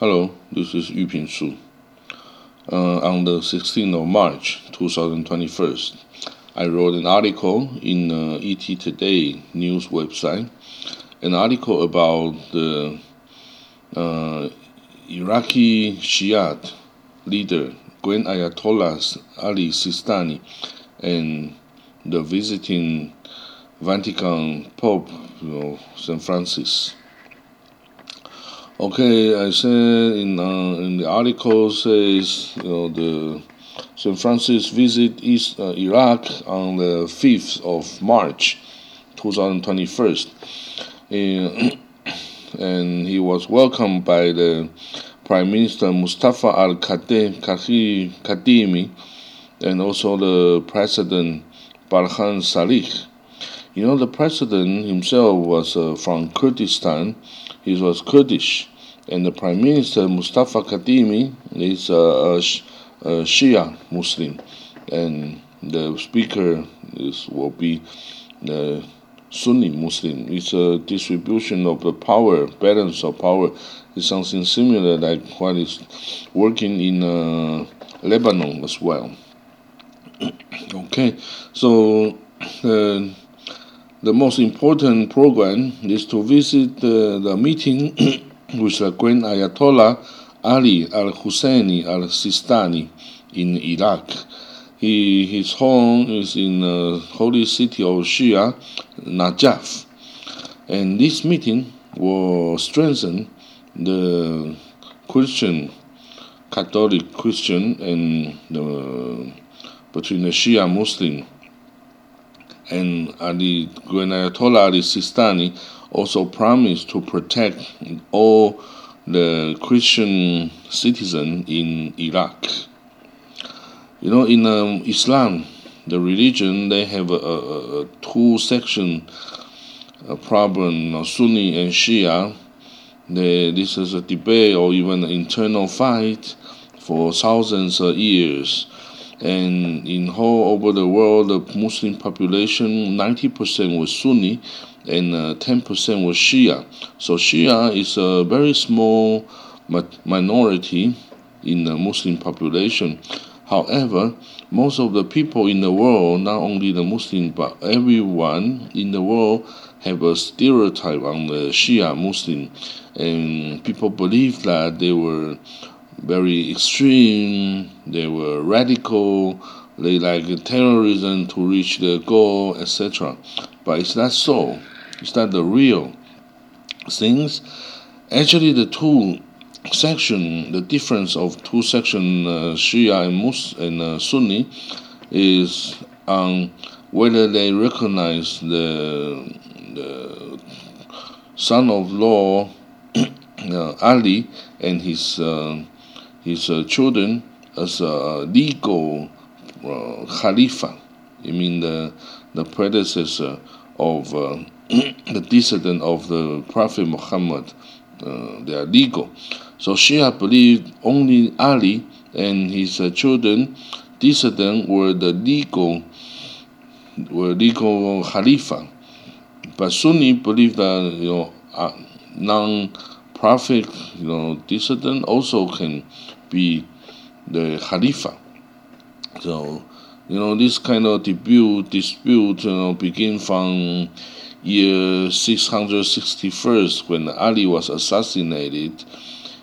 Hello, this is Yu Ping Su. Uh, on the 16th of March 2021, I wrote an article in uh, ET Today news website, an article about the uh, Iraqi Shiite leader Grand Ayatollah Ali Sistani and the visiting Vatican Pope, you know, St. Francis. Okay, I said in uh, in the article says you know the St. Francis visit East uh, Iraq on the fifth of March, two thousand twenty first, and, and he was welcomed by the Prime Minister Mustafa Al Kadhimi and also the President Barham Salih. You know, the president himself was uh, from Kurdistan. He was Kurdish and the Prime Minister Mustafa Kadhimi is a, a, a Shia Muslim, and the Speaker is will be the Sunni Muslim. It's a distribution of the power, balance of power. It's something similar like what is working in uh, Lebanon as well. okay, so uh, the most important program is to visit uh, the meeting with the Grand Ayatollah Ali al Husseini al Sistani in Iraq. He, his home is in the holy city of Shia, Najaf. And this meeting will strengthen the Christian, Catholic Christian, and the, between the Shia Muslim and Ali Ayatollah Ali Sistani also promised to protect all the Christian citizens in Iraq. You know, in um, Islam, the religion, they have a, a, a two section a problem, Sunni and Shia. They, this is a debate or even an internal fight for thousands of years. And in whole over the world, the Muslim population, 90% was Sunni and uh, 10% was Shia. So Shia is a very small minority in the Muslim population. However, most of the people in the world, not only the Muslim, but everyone in the world, have a stereotype on the Shia Muslim, and people believe that they were very extreme, they were radical, they like terrorism to reach their goal, etc. But it's not so. It's not the real things. Actually, the two section, the difference of two section, uh, Shia and Mus and uh, Sunni, is on whether they recognize the the son of law uh, Ali and his uh, his uh, children as a legal uh, Khalifa. I mean the the predecessor of uh, the descendant of the Prophet Muhammad. Uh, they are legal. So Shia believed only Ali and his uh, children, descendant, were the legal were legal Khalifa. But Sunni believe that you know uh, non-prophet you know dissident also can be the Khalifa. So you know, this kind of dispute, dispute you know, begin from year 661 when Ali was assassinated,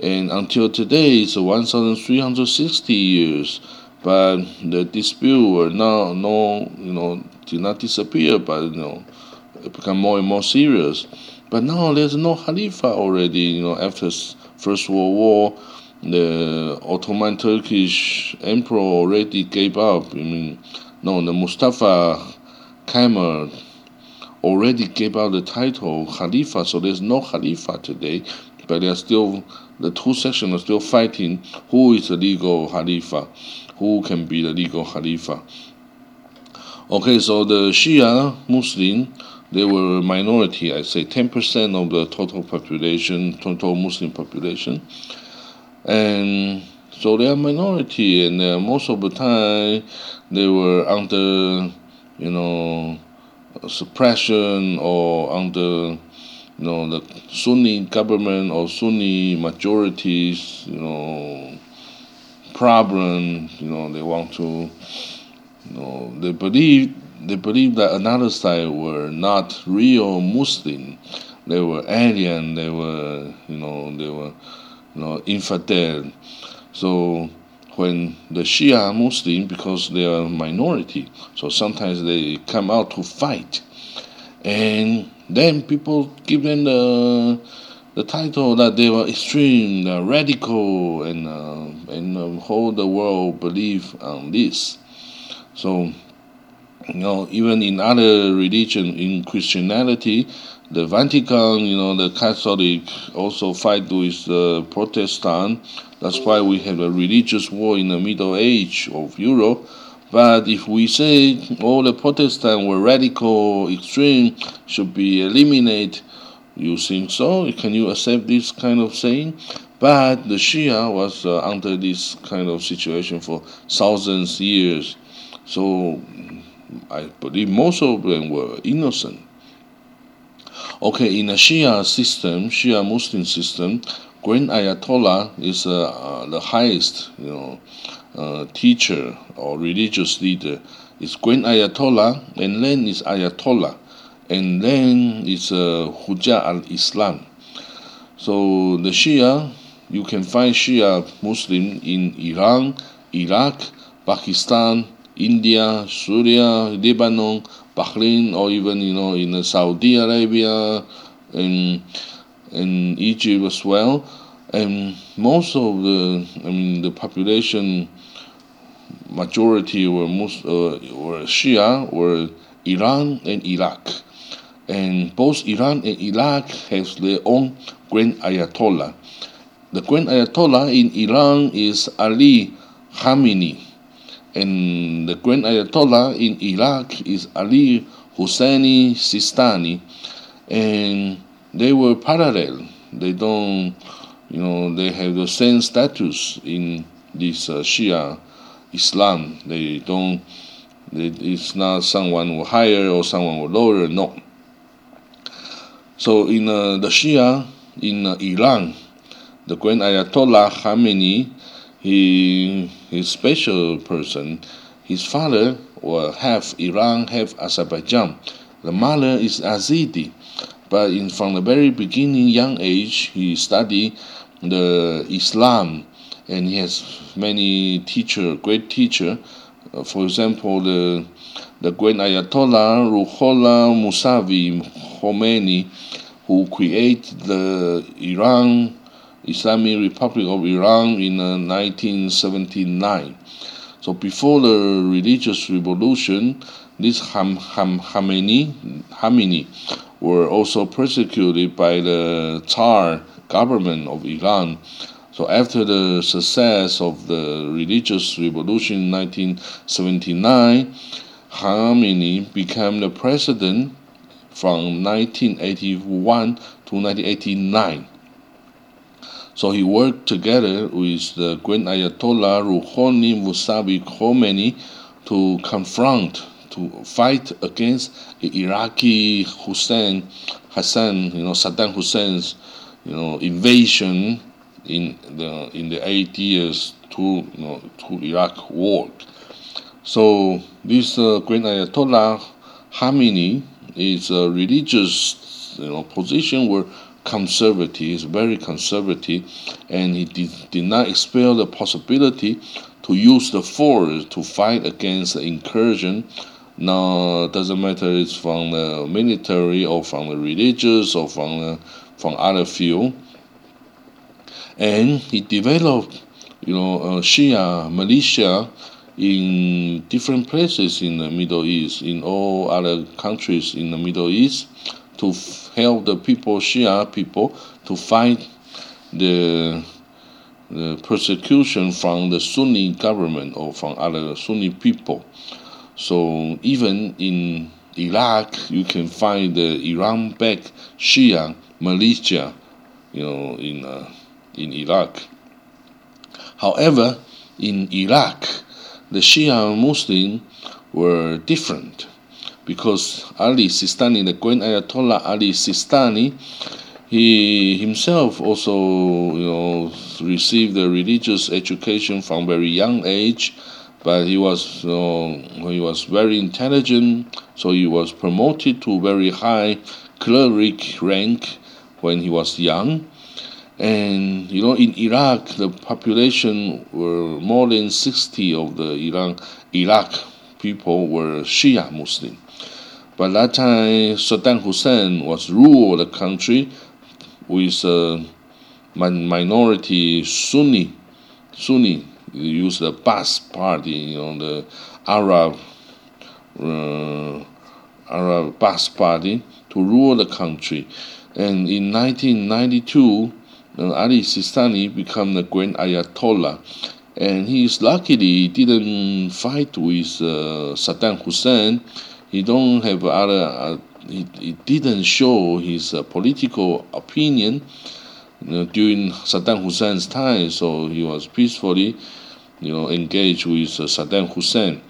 and until today it's 1,360 years. But the dispute were now no, you know, did not disappear, but you know, it become more and more serious. But now there's no Khalifa already. You know, after First World War, the Ottoman Turkish emperor already gave up. I mean, no, the Mustafa Kemal already gave out the title Khalifa, so there's no Khalifa today, but they're still, the two sections are still fighting who is the legal Khalifa, who can be the legal Khalifa. Okay, so the Shia Muslim, they were a minority, I say 10% of the total population, total Muslim population and so they are minority, and uh, most of the time they were under, you know, suppression or under you know, the Sunni government or Sunni majorities, you know, problem. You know, they want to, you know, they believe they believe that another side were not real Muslim. They were alien. They were, you know, they were, you know, infidel. So when the Shia Muslim, because they are a minority, so sometimes they come out to fight, and then people give them the the title that they were extreme, uh, radical, and uh, and uh, whole the world believe on this. So, you know, even in other religion, in Christianity, the Vatican, you know, the Catholic also fight with the Protestant. That's why we have a religious war in the Middle Age of Europe. But if we say all the Protestants were radical, extreme, should be eliminated, you think so? Can you accept this kind of saying? But the Shia was uh, under this kind of situation for thousands years. So I believe most of them were innocent. Okay, in a Shia system, Shia Muslim system, Grand Ayatollah is uh, uh, the highest, you know, uh, teacher or religious leader. It's Grand Ayatollah, and then is Ayatollah, and then it's uh, Hujjah al-Islam. So the Shia, you can find Shia Muslim in Iran, Iraq, Pakistan, India, Syria, Lebanon, Bahrain, or even you know in Saudi Arabia and in Egypt as well. And most of the I mean the population majority were most uh, were Shia were Iran and Iraq, and both Iran and Iraq have their own Grand Ayatollah. The Grand Ayatollah in Iran is Ali Khamenei and the Grand Ayatollah in Iraq is Ali Husseini Sistani, and they were parallel. They don't, you know, they have the same status in this uh, Shia Islam. They don't. It's not someone higher or someone lower. No. So in uh, the Shia in uh, Iran, the Grand Ayatollah Khamenei he his special person. His father was half Iran, half Azerbaijan. The mother is Yazidi, but in, from the very beginning, young age, he studied the Islam, and he has many teacher, great teacher. Uh, for example, the the great Ayatollah Ruhollah Musavi Khomeini, who created the Iran Islamic Republic of Iran in uh, 1979. So before the religious revolution, these Ham, Ham, Khamenei, Khamenei were also persecuted by the Tsar government of Iran. So after the success of the religious revolution in 1979, Khamenei became the president from 1981 to 1989. So he worked together with the great Ayatollah Rouhani Musavi Khomeini to confront, to fight against Iraqi Hussein, Hassan, you know, Saddam Hussein's, you know, invasion in the in the eight years to you know to Iraq war. So this uh, great Ayatollah Khamenei is a religious you know position where conservative, he's very conservative, and he did, did not expel the possibility to use the force to fight against the incursion. Now, doesn't matter it's from the military or from the religious or from the, from other field. And he developed, you know, a Shia militia in different places in the Middle East, in all other countries in the Middle East to help the people, Shia people, to fight the, the persecution from the Sunni government or from other Sunni people. So even in Iraq, you can find the Iran-backed Shia militia, you know, in uh, in Iraq. However, in Iraq, the Shia Muslims were different because Ali Sistani, the Grand Ayatollah Ali Sistani, he himself also, you know, received a religious education from very young age, but he was, he was very intelligent, so he was promoted to very high cleric rank when he was young. And you know, in Iraq, the population were more than 60 of the Iran, Iraq people were Shia Muslim. By that time, Saddam Hussein was rule the country with a minority Sunni. Sunni use the Ba'ath party, you know, the Arab uh, Arab Ba'ath party to rule the country. And in 1992, uh, Ali Sistani became the Grand Ayatollah. And he luckily didn't fight with uh, Saddam Hussein. He don't have other. Uh, he, he didn't show his uh, political opinion you know, during Saddam Hussein's time. So he was peacefully, you know, engaged with uh, Saddam Hussein.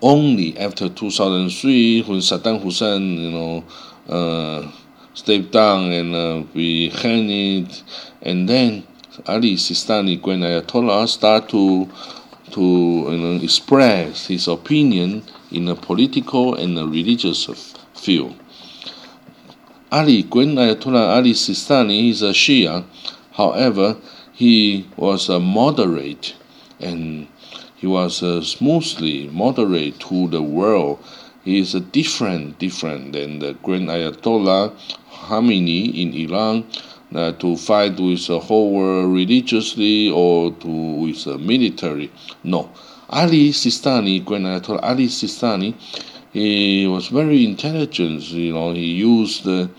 Only after 2003, when Saddam Hussein, you know, uh, stepped down and uh, be hanged, and then Ali Sistani Grand Ayatollah start to to you know, express his opinion in a political and a religious field. Ali Grand Ayatollah Ali Sistani is a Shia, however, he was a moderate and he was uh, smoothly moderate to the world. He is a different, different than the Grand Ayatollah Khamenei in Iran uh, to fight with the whole world religiously or to with the military. No, Ali Sistani, Grand Ayatollah Ali Sistani, he was very intelligent. You know, he used the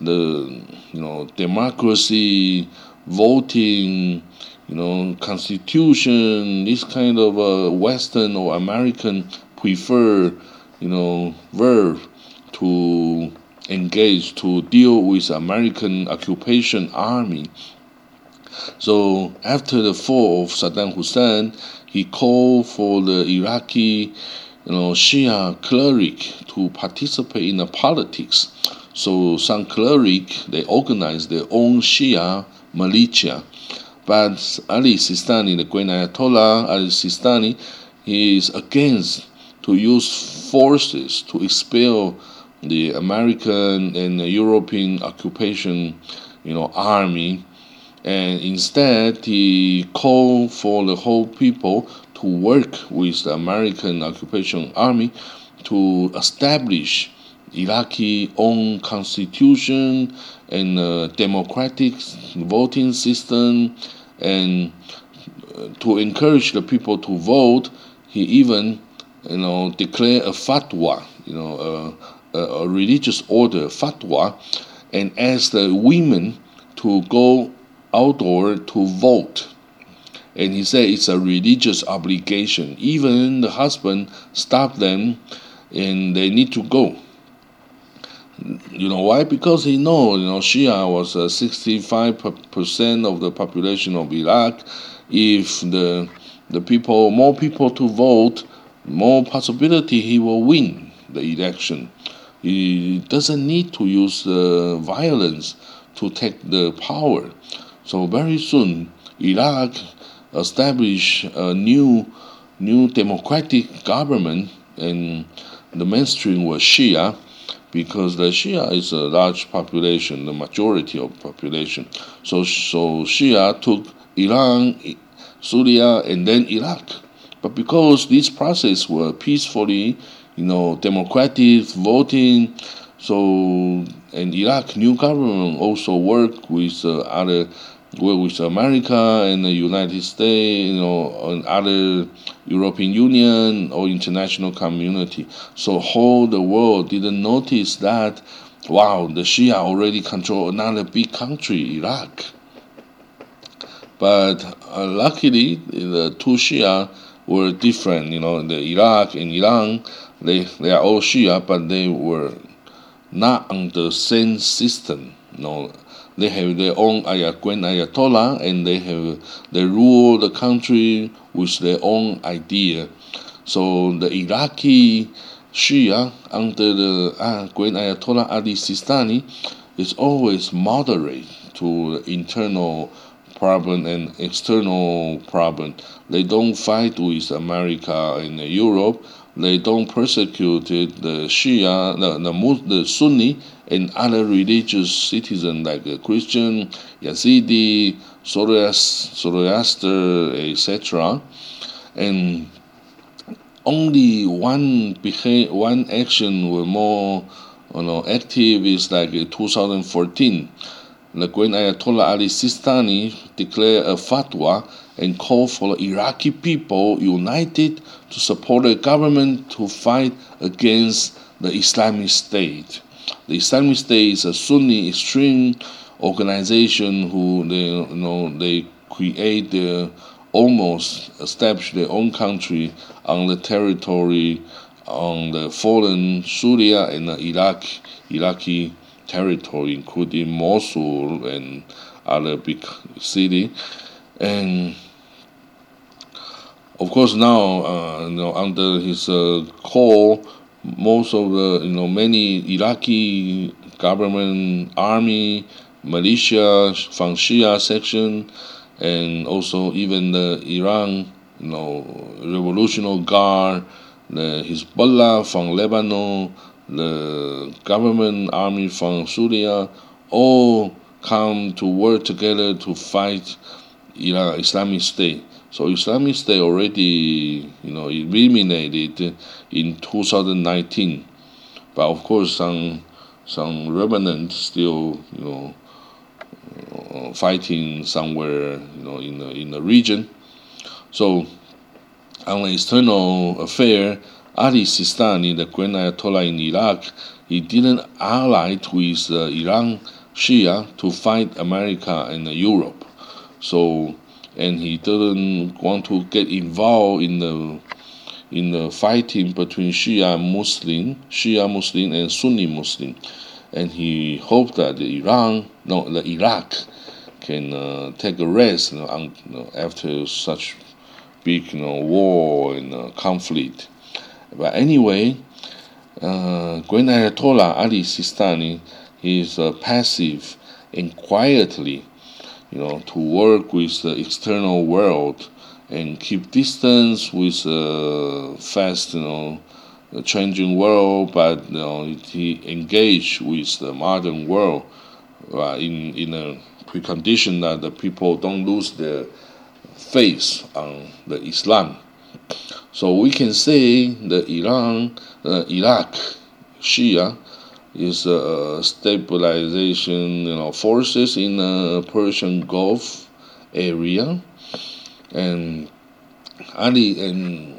the you know democracy, voting, you know, constitution, this kind of uh, Western or American prefer, you know, verb to engaged to deal with American occupation army. So after the fall of Saddam Hussein, he called for the Iraqi, you know, Shia cleric to participate in the politics. So some cleric they organized their own Shia militia. But Ali Sistani, the Grand Ayatollah Ali Sistani, he is against to use forces to expel the American and the European occupation, you know, army, and instead he called for the whole people to work with the American occupation army to establish Iraqi own constitution and democratic voting system. And uh, to encourage the people to vote he even you know declared a fatwa you know uh, a religious order, fatwa, and ask the women to go outdoor to vote. And he said it's a religious obligation. Even the husband stopped them and they need to go. You know why? Because he know you know Shia was uh, 65% of the population of Iraq. If the the people more people to vote, more possibility he will win the election. He doesn't need to use uh, violence to take the power. So very soon, Iraq established a new, new democratic government, and the mainstream was Shia, because the Shia is a large population, the majority of population. So, so Shia took Iran, Syria, and then Iraq. But because these processes were peacefully you know, democratic voting. So, and Iraq new government also work with uh, other, with America and the United States, you know, and other European Union or international community. So whole the world didn't notice that, wow, the Shia already control another big country, Iraq. But uh, luckily, the two Shia were different, you know, the Iraq and Iran they they are all Shia, but they were not on the same system. No, they have their own Grand Ayatollah, and they have they rule the country with their own idea. So the Iraqi Shia under the uh, Grand Ayatollah Ali Sistani is always moderate to internal problem and external problem. They don't fight with America and Europe. They don't persecute the Shia, the, the, the Sunni, and other religious citizens like Christian, Yazidi, Zoroaster, etc. And only one behavior, one action were more you know, active is like 2014. The Grand Ayatollah Ali Sistani declared a fatwa and called for the Iraqi people united to support the government to fight against the Islamic State. The Islamic State is a Sunni extreme organization who they you know they create their almost establish their own country on the territory on the fallen Syria and Iraq, Iraqi territory, including Mosul and other big city, and of course now, uh, you know, under his uh, call, most of the you know many Iraqi government, army, militia from Shia section and also even the Iran, you know, Revolutionary Guard, the Hezbollah from Lebanon, the government army from Syria, all come to work together to fight Iran Islamic State. So Islamic State already, you know, eliminated in 2019, but of course some some remnants still, you know, uh, fighting somewhere, you know, in the in the region. So, on external affair, Ali Sistani, the Grand Ayatollah in Iraq, he didn't ally with uh, Iran Shia to fight America and Europe. So, and he didn't want to get involved in the in the fighting between Shia Muslim, Shia Muslim and Sunni Muslim, and he hoped that Iran, no, the Iraq, can uh, take a rest you know, after such big you know, war and uh, conflict. But anyway, uh, Grand Ayatollah Ali Sistani is uh, passive and quietly, you know, to work with the external world and keep distance with the fast, you know, changing world, but you know, he engaged with the modern world uh, in in a precondition that the people don't lose their faith on the Islam. So we can say the Iran, uh, Iraq, Shia, is uh, stabilization you know forces in the Persian Gulf area, and Ali and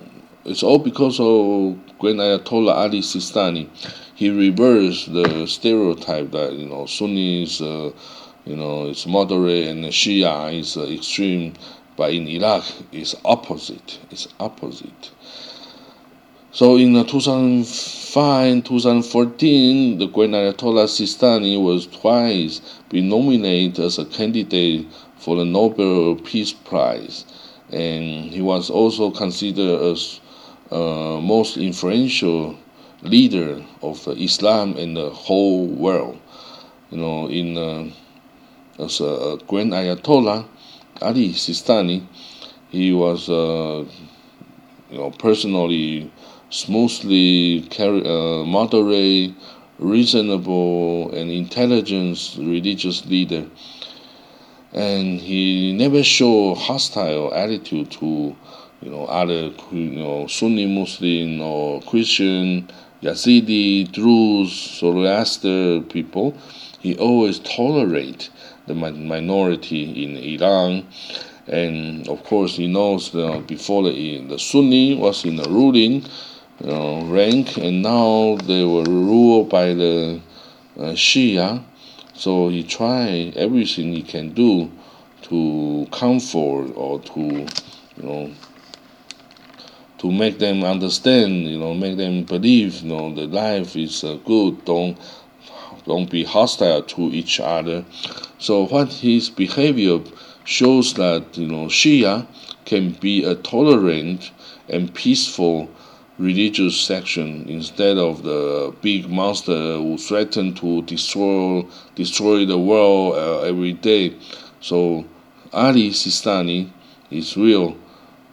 it's all because of Grand Ayatollah Ali Sistani. He reversed the stereotype that you know Sunnis, uh, you know, is moderate and Shia is uh, extreme, but in Iraq it's opposite. It's opposite. So in the 2000. In 2014, the great Ayatollah Sistani was twice been nominated as a candidate for the Nobel Peace Prize, and he was also considered as uh, most influential leader of Islam in the whole world. You know, in uh, as a grand Ayatollah Ali Sistani, he was uh, you know personally smoothly, carry, uh, moderate, reasonable, and intelligent religious leader. And he never showed hostile attitude to, you know, other, you know, Sunni Muslim or Christian, Yazidi, Druze, Zoroaster people. He always tolerate the minority in Iran. And of course, he knows that before the, the Sunni was in the ruling you know, rank, and now they were ruled by the uh, Shia. So he tried everything he can do to comfort or to, you know, to make them understand, you know, make them believe, you know, the life is uh, good. Don't don't be hostile to each other. So what his behavior shows that you know Shia can be a tolerant and peaceful religious section instead of the big monster who threaten to destroy destroy the world uh, every day. So Ali Sistani is real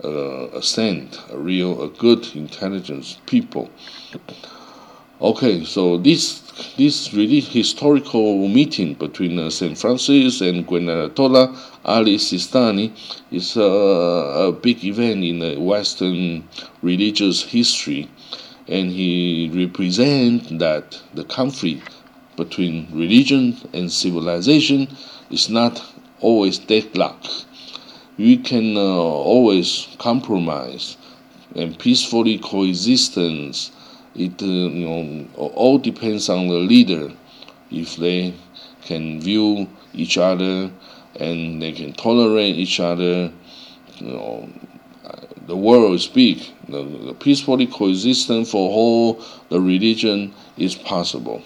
uh, a saint, a real a good intelligence people. Okay, so this this really historical meeting between uh, Saint Francis and Queen Ayatollah Ali Sistani is a, a big event in the Western religious history, and he represents that the conflict between religion and civilization is not always deadlock. We can uh, always compromise and peacefully coexistence. It uh, you know all depends on the leader if they can view each other and they can tolerate each other. You know, the world is big. The, the peacefully coexistence for all the religion is possible.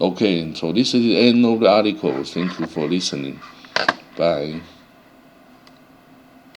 Okay, so this is the end of the article. Thank you for listening. Bye.